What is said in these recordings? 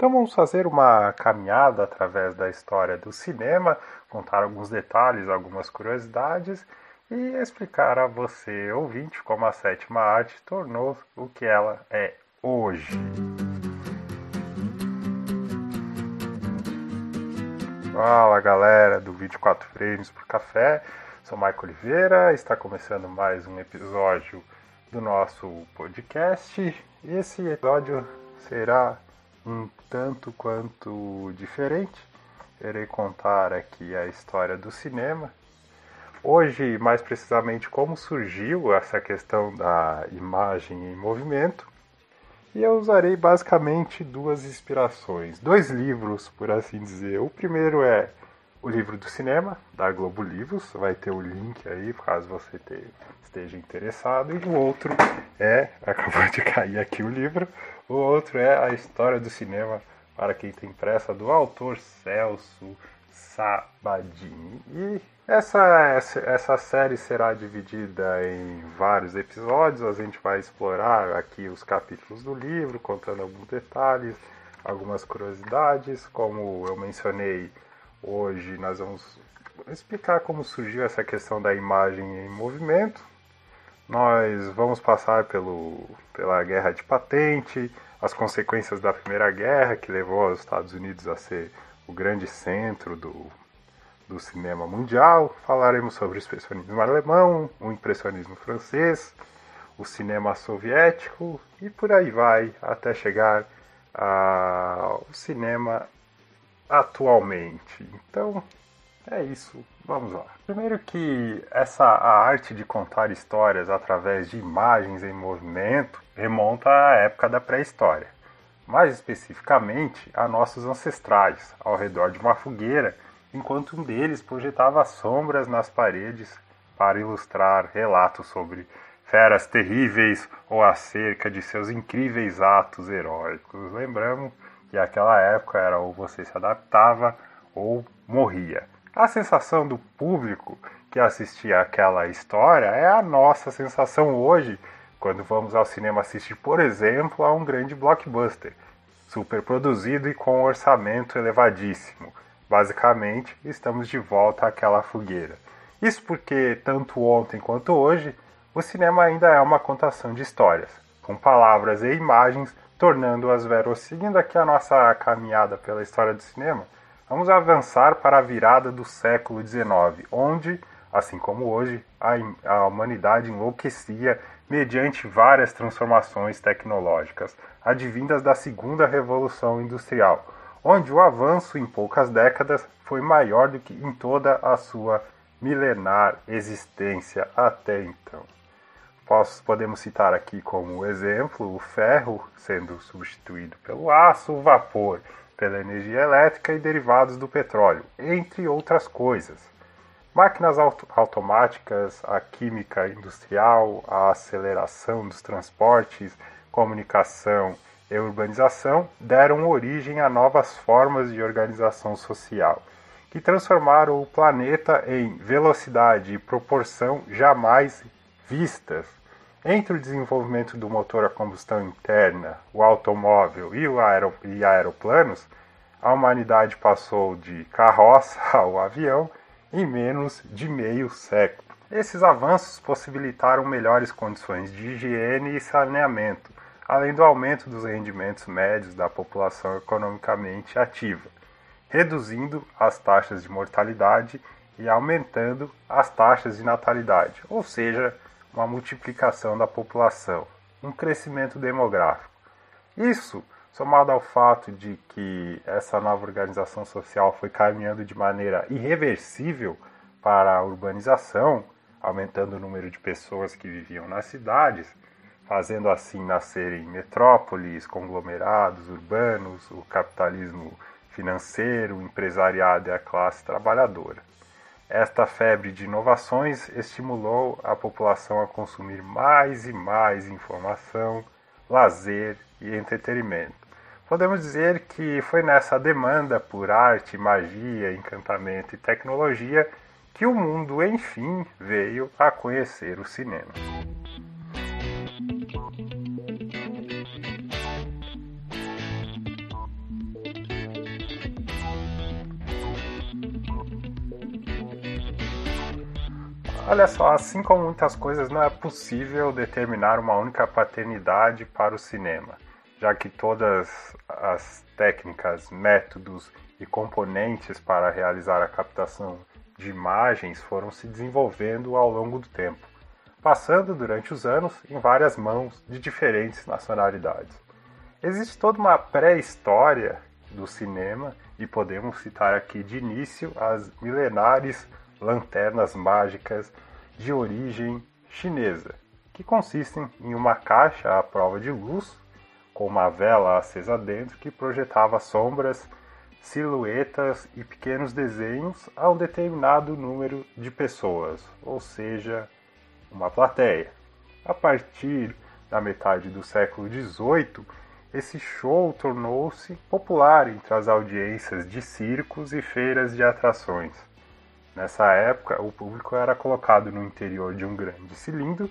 Então vamos fazer uma caminhada através da história do cinema, contar alguns detalhes, algumas curiosidades e explicar a você, ouvinte, como a sétima arte tornou o que ela é hoje. Fala galera do 24 Frames por Café, sou Maico Oliveira, está começando mais um episódio do nosso podcast. Esse episódio será um tanto quanto diferente. Irei contar aqui a história do cinema. Hoje, mais precisamente, como surgiu essa questão da imagem em movimento. E eu usarei basicamente duas inspirações, dois livros, por assim dizer. O primeiro é o livro do cinema, da Globo Livros, vai ter o link aí, caso você te, esteja interessado. E o outro é, acabou de cair aqui o livro, o outro é a história do cinema para quem tem pressa, do autor Celso Sabadini. E essa, essa série será dividida em vários episódios. A gente vai explorar aqui os capítulos do livro, contando alguns detalhes, algumas curiosidades. Como eu mencionei, hoje nós vamos explicar como surgiu essa questão da imagem em movimento. Nós vamos passar pelo, pela guerra de patente, as consequências da Primeira Guerra, que levou os Estados Unidos a ser o grande centro do, do cinema mundial. Falaremos sobre o expressionismo alemão, o impressionismo francês, o cinema soviético e por aí vai, até chegar ao cinema atualmente. Então, é isso. Vamos lá. Primeiro que essa a arte de contar histórias através de imagens em movimento remonta à época da pré-história. Mais especificamente a nossos ancestrais, ao redor de uma fogueira, enquanto um deles projetava sombras nas paredes para ilustrar relatos sobre feras terríveis ou acerca de seus incríveis atos heróicos. Lembramos que aquela época era ou você se adaptava ou morria. A sensação do público que assistia aquela história é a nossa sensação hoje quando vamos ao cinema assistir, por exemplo, a um grande blockbuster, super produzido e com um orçamento elevadíssimo. Basicamente, estamos de volta àquela fogueira. Isso porque, tanto ontem quanto hoje, o cinema ainda é uma contação de histórias, com palavras e imagens tornando-as verossímeis. Aqui a nossa caminhada pela história do cinema Vamos avançar para a virada do século XIX, onde, assim como hoje, a, a humanidade enlouquecia mediante várias transformações tecnológicas, advindas da segunda revolução industrial, onde o avanço em poucas décadas foi maior do que em toda a sua milenar existência até então. Posso, podemos citar aqui como exemplo o ferro sendo substituído pelo aço, o vapor pela energia elétrica e derivados do petróleo, entre outras coisas. Máquinas auto automáticas, a química industrial, a aceleração dos transportes, comunicação e urbanização deram origem a novas formas de organização social, que transformaram o planeta em velocidade e proporção jamais vistas entre o desenvolvimento do motor a combustão interna, o automóvel e, o aero, e aeroplanos, a humanidade passou de carroça ao avião em menos de meio século. Esses avanços possibilitaram melhores condições de higiene e saneamento, além do aumento dos rendimentos médios da população economicamente ativa, reduzindo as taxas de mortalidade e aumentando as taxas de natalidade, ou seja, uma multiplicação da população, um crescimento demográfico. Isso, somado ao fato de que essa nova organização social foi caminhando de maneira irreversível para a urbanização, aumentando o número de pessoas que viviam nas cidades, fazendo assim nascerem metrópoles, conglomerados urbanos, o capitalismo financeiro, o empresariado e a classe trabalhadora. Esta febre de inovações estimulou a população a consumir mais e mais informação, lazer e entretenimento. Podemos dizer que foi nessa demanda por arte, magia, encantamento e tecnologia que o mundo, enfim, veio a conhecer o cinema. Olha só, assim como muitas coisas, não é possível determinar uma única paternidade para o cinema, já que todas as técnicas, métodos e componentes para realizar a captação de imagens foram se desenvolvendo ao longo do tempo, passando durante os anos em várias mãos de diferentes nacionalidades. Existe toda uma pré-história do cinema e podemos citar aqui de início as milenares lanternas mágicas de origem chinesa, que consistem em uma caixa à prova de luz com uma vela acesa dentro que projetava sombras, silhuetas e pequenos desenhos a um determinado número de pessoas, ou seja, uma plateia. A partir da metade do século XVIII, esse show tornou-se popular entre as audiências de circos e feiras de atrações. Nessa época, o público era colocado no interior de um grande cilindro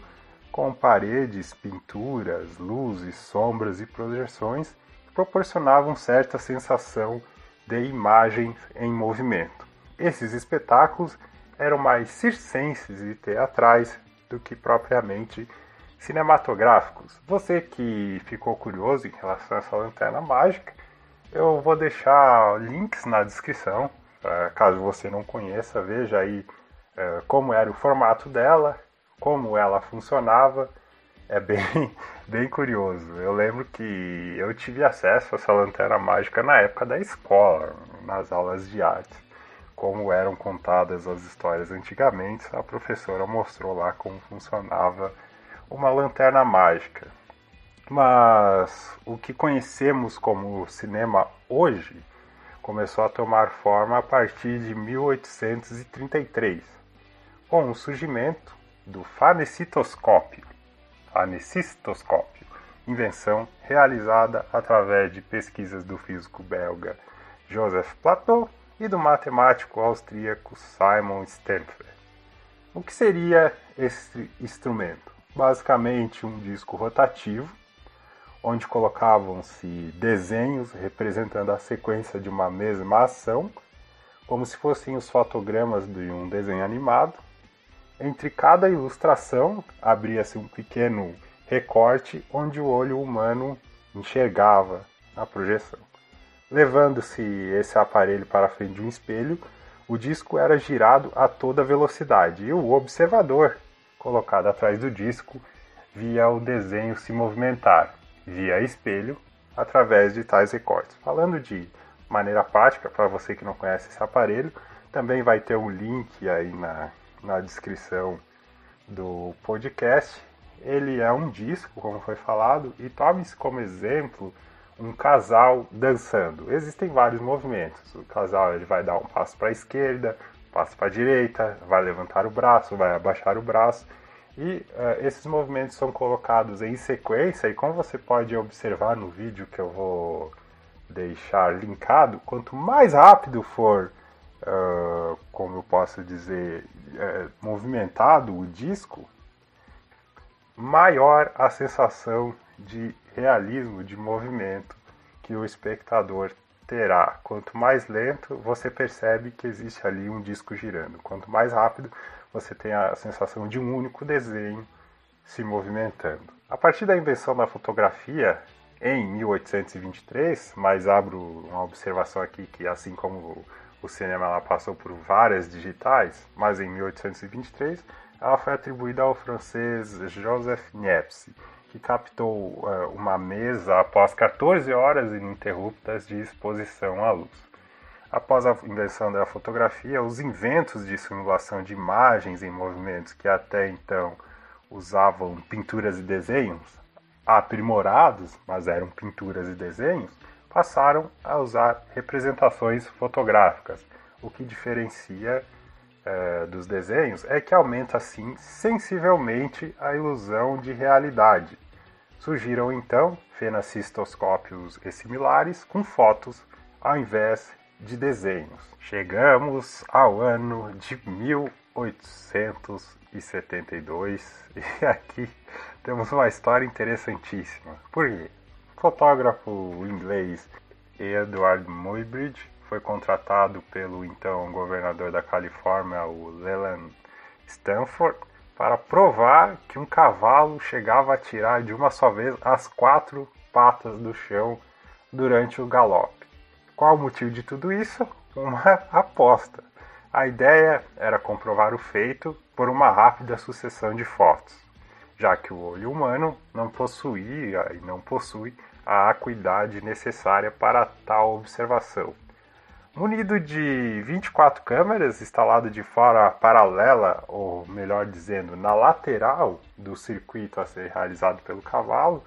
com paredes, pinturas, luzes, sombras e projeções que proporcionavam certa sensação de imagens em movimento. Esses espetáculos eram mais circenses e teatrais do que propriamente cinematográficos. Você que ficou curioso em relação a essa lanterna mágica, eu vou deixar links na descrição, caso você não conheça, veja aí eh, como era o formato dela, como ela funcionava. É bem, bem curioso. Eu lembro que eu tive acesso a essa lanterna mágica na época da escola, nas aulas de arte. Como eram contadas as histórias antigamente, a professora mostrou lá como funcionava uma lanterna mágica. Mas o que conhecemos como cinema hoje começou a tomar forma a partir de 1833, com o surgimento do fanecitoscópio. Fanecistoscópio, invenção realizada através de pesquisas do físico belga Joseph Plateau e do matemático austríaco Simon Stempfler. O que seria esse instrumento? basicamente um disco rotativo, onde colocavam-se desenhos representando a sequência de uma mesma ação, como se fossem os fotogramas de um desenho animado. Entre cada ilustração abria-se um pequeno recorte onde o olho humano enxergava a projeção. Levando-se esse aparelho para a frente de um espelho, o disco era girado a toda velocidade e o observador colocado atrás do disco via o desenho se movimentar, via espelho, através de tais recortes. Falando de maneira prática, para você que não conhece esse aparelho, também vai ter um link aí na, na descrição do podcast. Ele é um disco, como foi falado, e tome-se como exemplo um casal dançando. Existem vários movimentos. O casal ele vai dar um passo para a esquerda, passa para a direita, vai levantar o braço, vai abaixar o braço. E uh, esses movimentos são colocados em sequência, e como você pode observar no vídeo que eu vou deixar linkado, quanto mais rápido for, uh, como eu posso dizer, uh, movimentado o disco, maior a sensação de realismo, de movimento que o espectador terá. Quanto mais lento, você percebe que existe ali um disco girando. Quanto mais rápido, você tem a sensação de um único desenho se movimentando. A partir da invenção da fotografia em 1823, mas abro uma observação aqui que assim como o cinema ela passou por várias digitais, mas em 1823 ela foi atribuída ao francês Joseph Niepce, que captou uh, uma mesa após 14 horas ininterruptas de exposição à luz. Após a invenção da fotografia, os inventos de simulação de imagens em movimentos que até então usavam pinturas e desenhos aprimorados, mas eram pinturas e desenhos, passaram a usar representações fotográficas. O que diferencia é, dos desenhos é que aumenta assim sensivelmente a ilusão de realidade. Surgiram então fenacistoscópios e similares com fotos ao invés de desenhos. Chegamos ao ano de 1872 e aqui temos uma história interessantíssima. Por quê? O fotógrafo inglês Edward Muybridge foi contratado pelo então governador da Califórnia, o Leland Stanford, para provar que um cavalo chegava a tirar de uma só vez as quatro patas do chão durante o galope. Qual o motivo de tudo isso? Uma aposta. A ideia era comprovar o feito por uma rápida sucessão de fotos, já que o olho humano não possuía e não possui a acuidade necessária para tal observação. Munido de 24 câmeras instalado de forma paralela, ou melhor dizendo, na lateral do circuito a ser realizado pelo cavalo,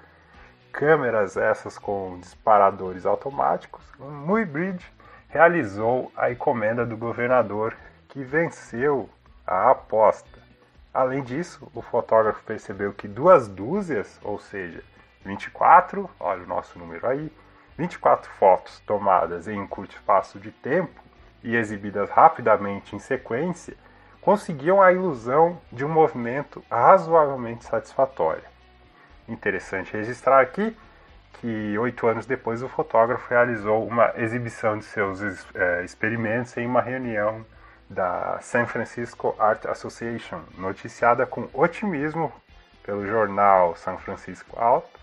câmeras essas com disparadores automáticos, Muybridge realizou a encomenda do governador, que venceu a aposta. Além disso, o fotógrafo percebeu que duas dúzias, ou seja, 24, olha o nosso número aí, 24 fotos tomadas em um curto espaço de tempo e exibidas rapidamente em sequência, conseguiam a ilusão de um movimento razoavelmente satisfatório. Interessante registrar aqui que oito anos depois o fotógrafo realizou uma exibição de seus é, experimentos em uma reunião da San Francisco Art Association, noticiada com otimismo pelo jornal San Francisco Alto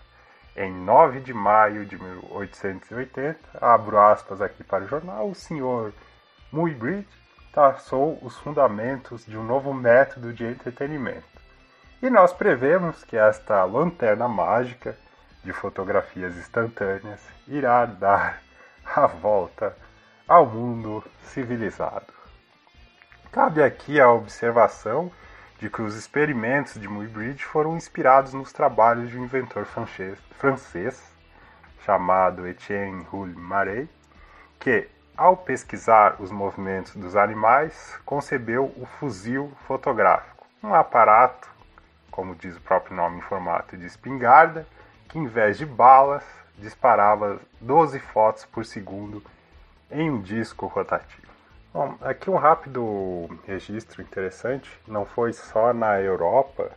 em 9 de maio de 1880, abro aspas aqui para o jornal, o senhor Muybridge traçou os fundamentos de um novo método de entretenimento. E nós prevemos que esta lanterna mágica de fotografias instantâneas irá dar a volta ao mundo civilizado. Cabe aqui a observação de que os experimentos de Muybridge foram inspirados nos trabalhos de um inventor francês, francês chamado Etienne Jules Marais, que, ao pesquisar os movimentos dos animais, concebeu o fuzil fotográfico, um aparato, como diz o próprio nome em formato de espingarda, que em vez de balas disparava 12 fotos por segundo em um disco rotativo. Bom, aqui um rápido registro interessante. Não foi só na Europa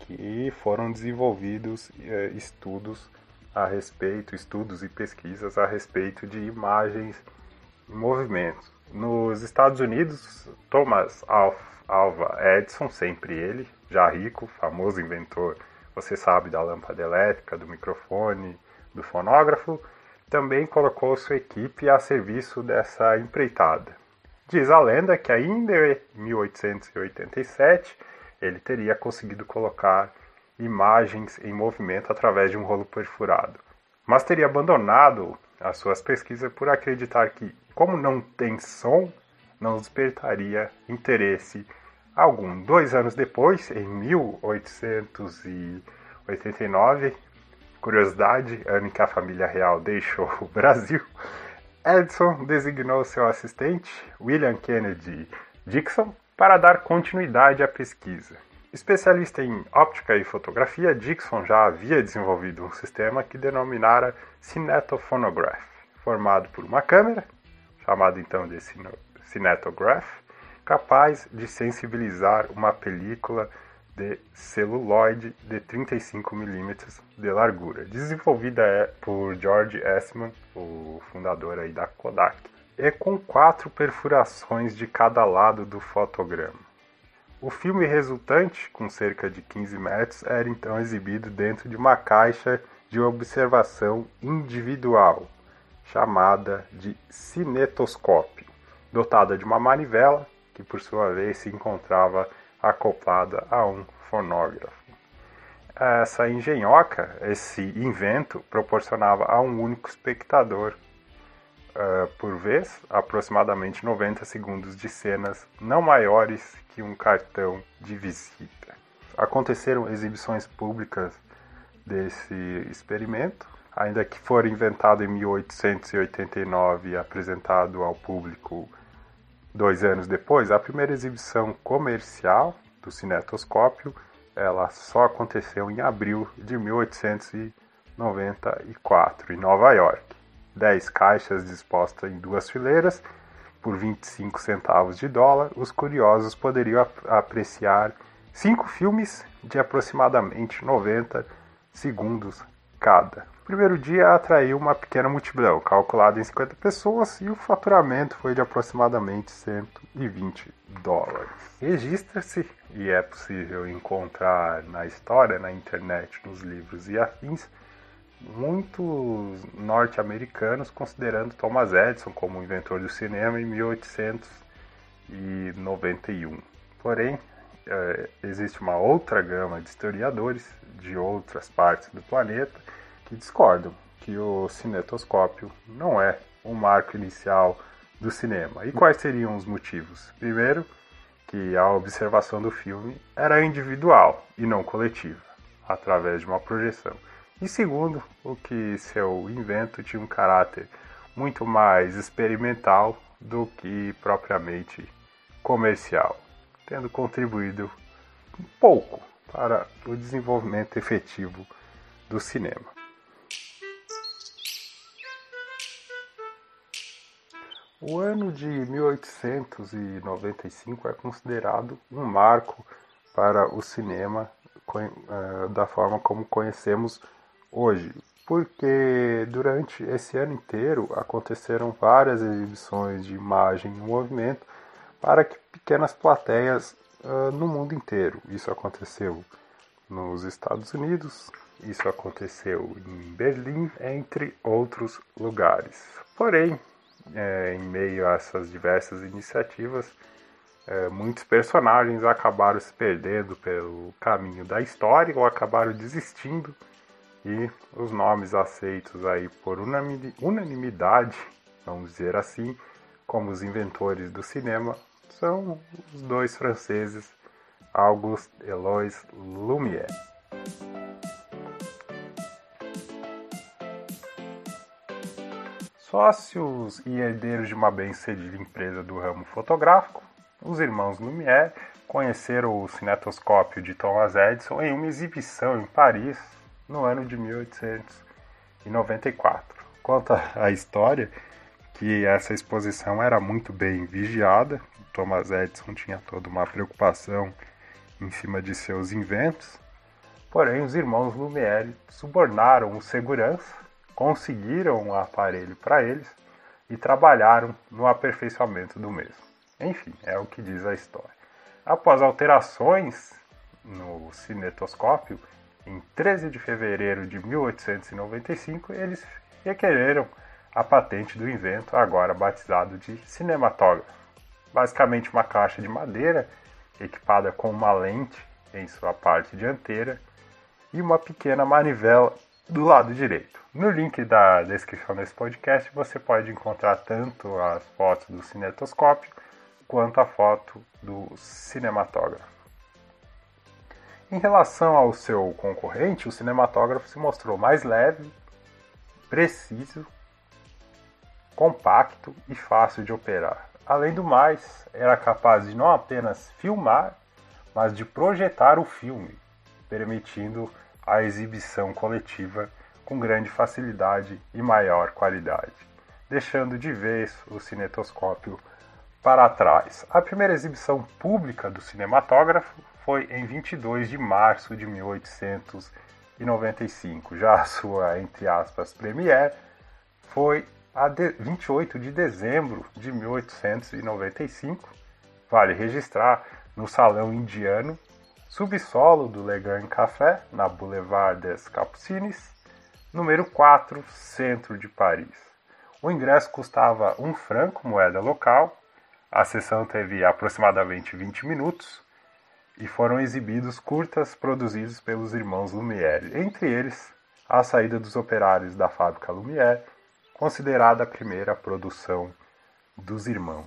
que foram desenvolvidos eh, estudos a respeito, estudos e pesquisas a respeito de imagens em movimento. Nos Estados Unidos, Thomas Alva Edison, sempre ele, já rico, famoso inventor, você sabe, da lâmpada elétrica, do microfone, do fonógrafo, também colocou sua equipe a serviço dessa empreitada. Diz a lenda que ainda em 1887 ele teria conseguido colocar imagens em movimento através de um rolo perfurado, mas teria abandonado as suas pesquisas por acreditar que, como não tem som, não despertaria interesse algum. Dois anos depois, em 1889, curiosidade, ano em que a família real deixou o Brasil, Edison designou seu assistente, William Kennedy Dixon, para dar continuidade à pesquisa. Especialista em óptica e fotografia, Dixon já havia desenvolvido um sistema que denominara Cinetophonograph, formado por uma câmera, chamada então de Cinetograph, capaz de sensibilizar uma película de celuloide de 35 mm de largura, desenvolvida é, por George Eastman, o fundador aí da Kodak, e com quatro perfurações de cada lado do fotograma. O filme resultante, com cerca de 15 metros, era então exibido dentro de uma caixa de observação individual, chamada de cinetoscópio, dotada de uma manivela que por sua vez se encontrava acoplada a um fonógrafo. Essa engenhoca, esse invento, proporcionava a um único espectador, uh, por vez, aproximadamente 90 segundos de cenas não maiores que um cartão de visita. Aconteceram exibições públicas desse experimento, ainda que for inventado em 1889 e apresentado ao público dois anos depois, a primeira exibição comercial do cinetoscópio ela só aconteceu em abril de 1894 em Nova York. Dez caixas dispostas em duas fileiras por 25 centavos de dólar, os curiosos poderiam apreciar cinco filmes de aproximadamente 90 segundos cada. primeiro dia atraiu uma pequena multidão, calculada em 50 pessoas, e o faturamento foi de aproximadamente 120 dólares. Registra-se, e é possível encontrar na história, na internet, nos livros e afins, muitos norte-americanos considerando Thomas Edison como o inventor do cinema em 1891. Porém, é, existe uma outra gama de historiadores de outras partes do planeta que discordam que o cinetoscópio não é o marco inicial do cinema. E quais seriam os motivos? Primeiro, que a observação do filme era individual e não coletiva, através de uma projeção. E segundo, o que seu invento tinha um caráter muito mais experimental do que propriamente comercial, tendo contribuído um pouco para o desenvolvimento efetivo do cinema. O ano de 1895 é considerado um marco para o cinema eh, da forma como conhecemos hoje, porque durante esse ano inteiro aconteceram várias exibições de imagem em movimento para que pequenas plateias uh, no mundo inteiro. Isso aconteceu nos Estados Unidos, isso aconteceu em Berlim, entre outros lugares. Porém, é, em meio a essas diversas iniciativas, é, muitos personagens acabaram se perdendo pelo caminho da história ou acabaram desistindo e os nomes aceitos aí por unanimidade, vamos dizer assim, como os inventores do cinema, são os dois franceses Auguste Eloise Lumière. Sócios e herdeiros de uma bem-sucedida empresa do ramo fotográfico, os irmãos Lumière conheceram o cinetoscópio de Thomas Edison em uma exibição em Paris no ano de 1894. Conta a história que essa exposição era muito bem vigiada. Thomas Edison tinha toda uma preocupação em cima de seus inventos. Porém, os irmãos Lumière subornaram o segurança conseguiram um aparelho para eles e trabalharam no aperfeiçoamento do mesmo. Enfim, é o que diz a história. Após alterações no cinetoscópio, em 13 de fevereiro de 1895, eles requereram a patente do invento, agora batizado de cinematógrafo. Basicamente, uma caixa de madeira equipada com uma lente em sua parte dianteira e uma pequena manivela do lado direito. No link da descrição desse podcast você pode encontrar tanto as fotos do cinetoscópio quanto a foto do cinematógrafo. Em relação ao seu concorrente, o cinematógrafo se mostrou mais leve, preciso, compacto e fácil de operar. Além do mais, era capaz de não apenas filmar, mas de projetar o filme, permitindo a exibição coletiva com grande facilidade e maior qualidade, deixando de vez o cinetoscópio para trás. A primeira exibição pública do cinematógrafo foi em 22 de março de 1895. Já a sua, entre aspas, premiere foi a 28 de dezembro de 1895. Vale registrar no Salão Indiano subsolo do Legan Café, na Boulevard des Capucines, número 4, centro de Paris. O ingresso custava um franco, moeda local. A sessão teve aproximadamente 20 minutos e foram exibidos curtas produzidos pelos irmãos Lumière, entre eles A Saída dos Operários da Fábrica Lumière, considerada a primeira produção dos irmãos.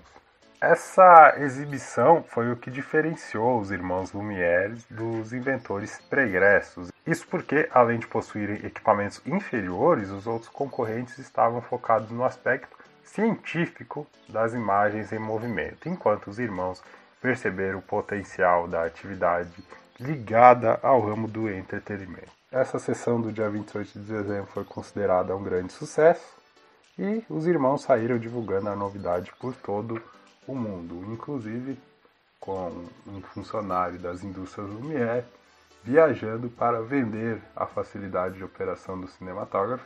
Essa exibição foi o que diferenciou os irmãos Lumière dos inventores pregressos. Isso porque, além de possuírem equipamentos inferiores, os outros concorrentes estavam focados no aspecto científico das imagens em movimento, enquanto os irmãos perceberam o potencial da atividade ligada ao ramo do entretenimento. Essa sessão do dia 28 de dezembro foi considerada um grande sucesso e os irmãos saíram divulgando a novidade por todo o mundo, inclusive com um funcionário das indústrias Lumière viajando para vender a facilidade de operação do cinematógrafo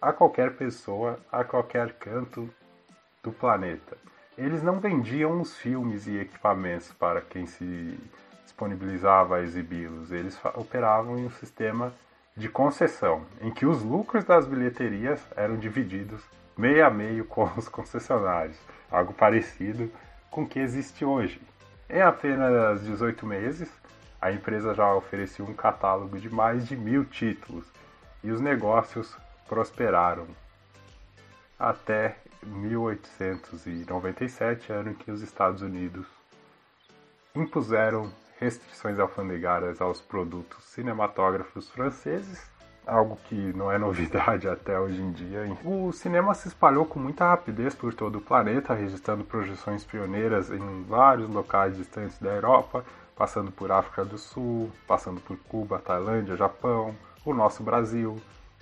a qualquer pessoa, a qualquer canto do planeta. Eles não vendiam os filmes e equipamentos para quem se disponibilizava a exibi-los, eles operavam em um sistema de concessão, em que os lucros das bilheterias eram divididos meio a meio com os concessionários, algo parecido com o que existe hoje. Em apenas 18 meses, a empresa já oferecia um catálogo de mais de mil títulos e os negócios prosperaram. Até 1897, ano em que os Estados Unidos impuseram restrições alfandegárias aos produtos cinematógrafos franceses, algo que não é novidade até hoje em dia. O cinema se espalhou com muita rapidez por todo o planeta, registrando projeções pioneiras em vários locais distantes da Europa, passando por África do Sul, passando por Cuba, Tailândia, Japão, o nosso Brasil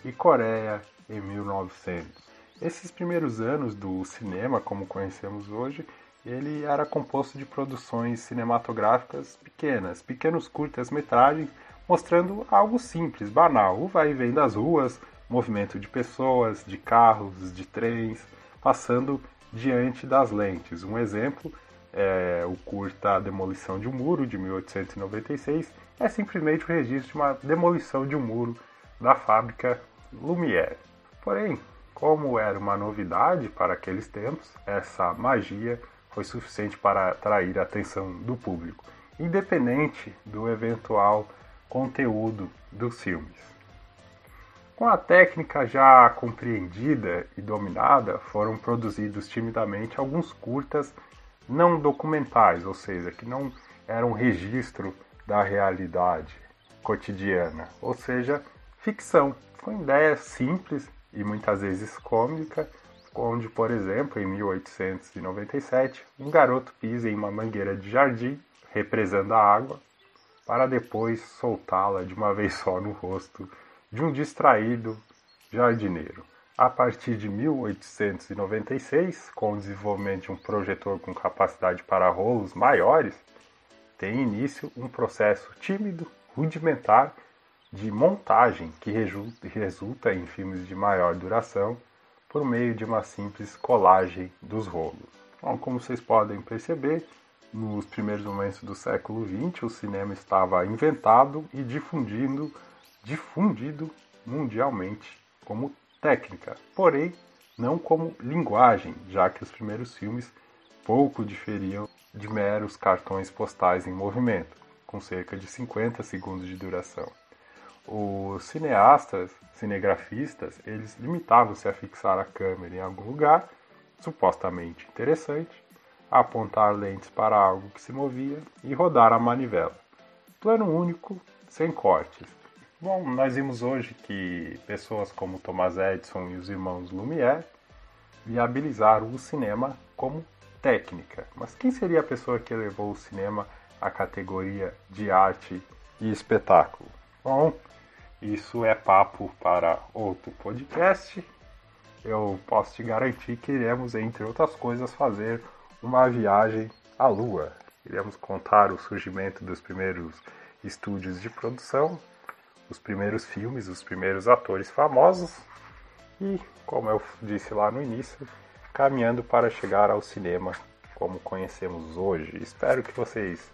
e Coreia em 1900. Esses primeiros anos do cinema, como conhecemos hoje, ele era composto de produções cinematográficas pequenas, pequenos curtas-metragens, mostrando algo simples, banal, o vai e vem das ruas, movimento de pessoas, de carros, de trens, passando diante das lentes. Um exemplo é, o curta Demolição de um Muro, de 1896, é simplesmente o registro de uma demolição de um muro da fábrica Lumière. Porém, como era uma novidade para aqueles tempos, essa magia foi suficiente para atrair a atenção do público, independente do eventual conteúdo dos filmes. Com a técnica já compreendida e dominada, foram produzidos timidamente alguns curtas não documentais, ou seja, que não eram registro da realidade cotidiana, ou seja, ficção, com ideias simples e muitas vezes cômica, onde, por exemplo, em 1897, um garoto pisa em uma mangueira de jardim, represando a água, para depois soltá-la de uma vez só no rosto de um distraído jardineiro. A partir de 1896, com o desenvolvimento de um projetor com capacidade para rolos maiores, tem início um processo tímido, rudimentar de montagem que resulta em filmes de maior duração por meio de uma simples colagem dos rolos. Bom, como vocês podem perceber, nos primeiros momentos do século XX, o cinema estava inventado e difundindo, difundido mundialmente como técnica, porém não como linguagem, já que os primeiros filmes pouco diferiam de meros cartões postais em movimento, com cerca de 50 segundos de duração. Os cineastas, cinegrafistas, eles limitavam-se a fixar a câmera em algum lugar, supostamente interessante, apontar lentes para algo que se movia e rodar a manivela. Plano único, sem cortes, Bom, nós vimos hoje que pessoas como Thomas Edison e os irmãos Lumière viabilizaram o cinema como técnica. Mas quem seria a pessoa que elevou o cinema à categoria de arte e espetáculo? Bom, isso é papo para outro podcast. Eu posso te garantir que iremos, entre outras coisas, fazer uma viagem à Lua. Iremos contar o surgimento dos primeiros estúdios de produção os primeiros filmes, os primeiros atores famosos e, como eu disse lá no início, caminhando para chegar ao cinema como conhecemos hoje. Espero que vocês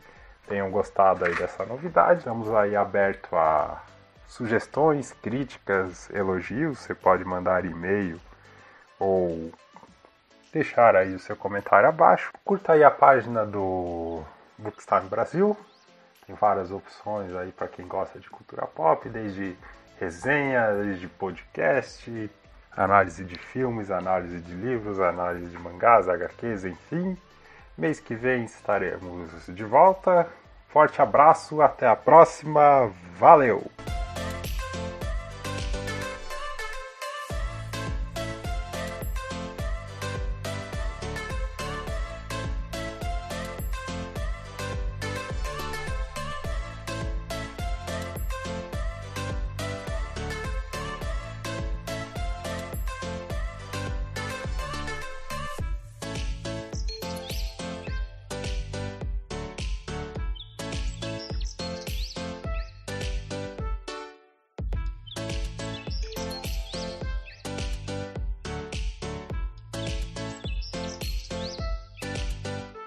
tenham gostado aí dessa novidade. Estamos aí aberto a sugestões, críticas, elogios. Você pode mandar e-mail ou deixar aí o seu comentário abaixo. Curta aí a página do Bookstime Brasil, tem várias opções aí para quem gosta de cultura pop, desde resenha, desde podcast, análise de filmes, análise de livros, análise de mangás, HQs, enfim. Mês que vem estaremos de volta. Forte abraço, até a próxima. Valeu!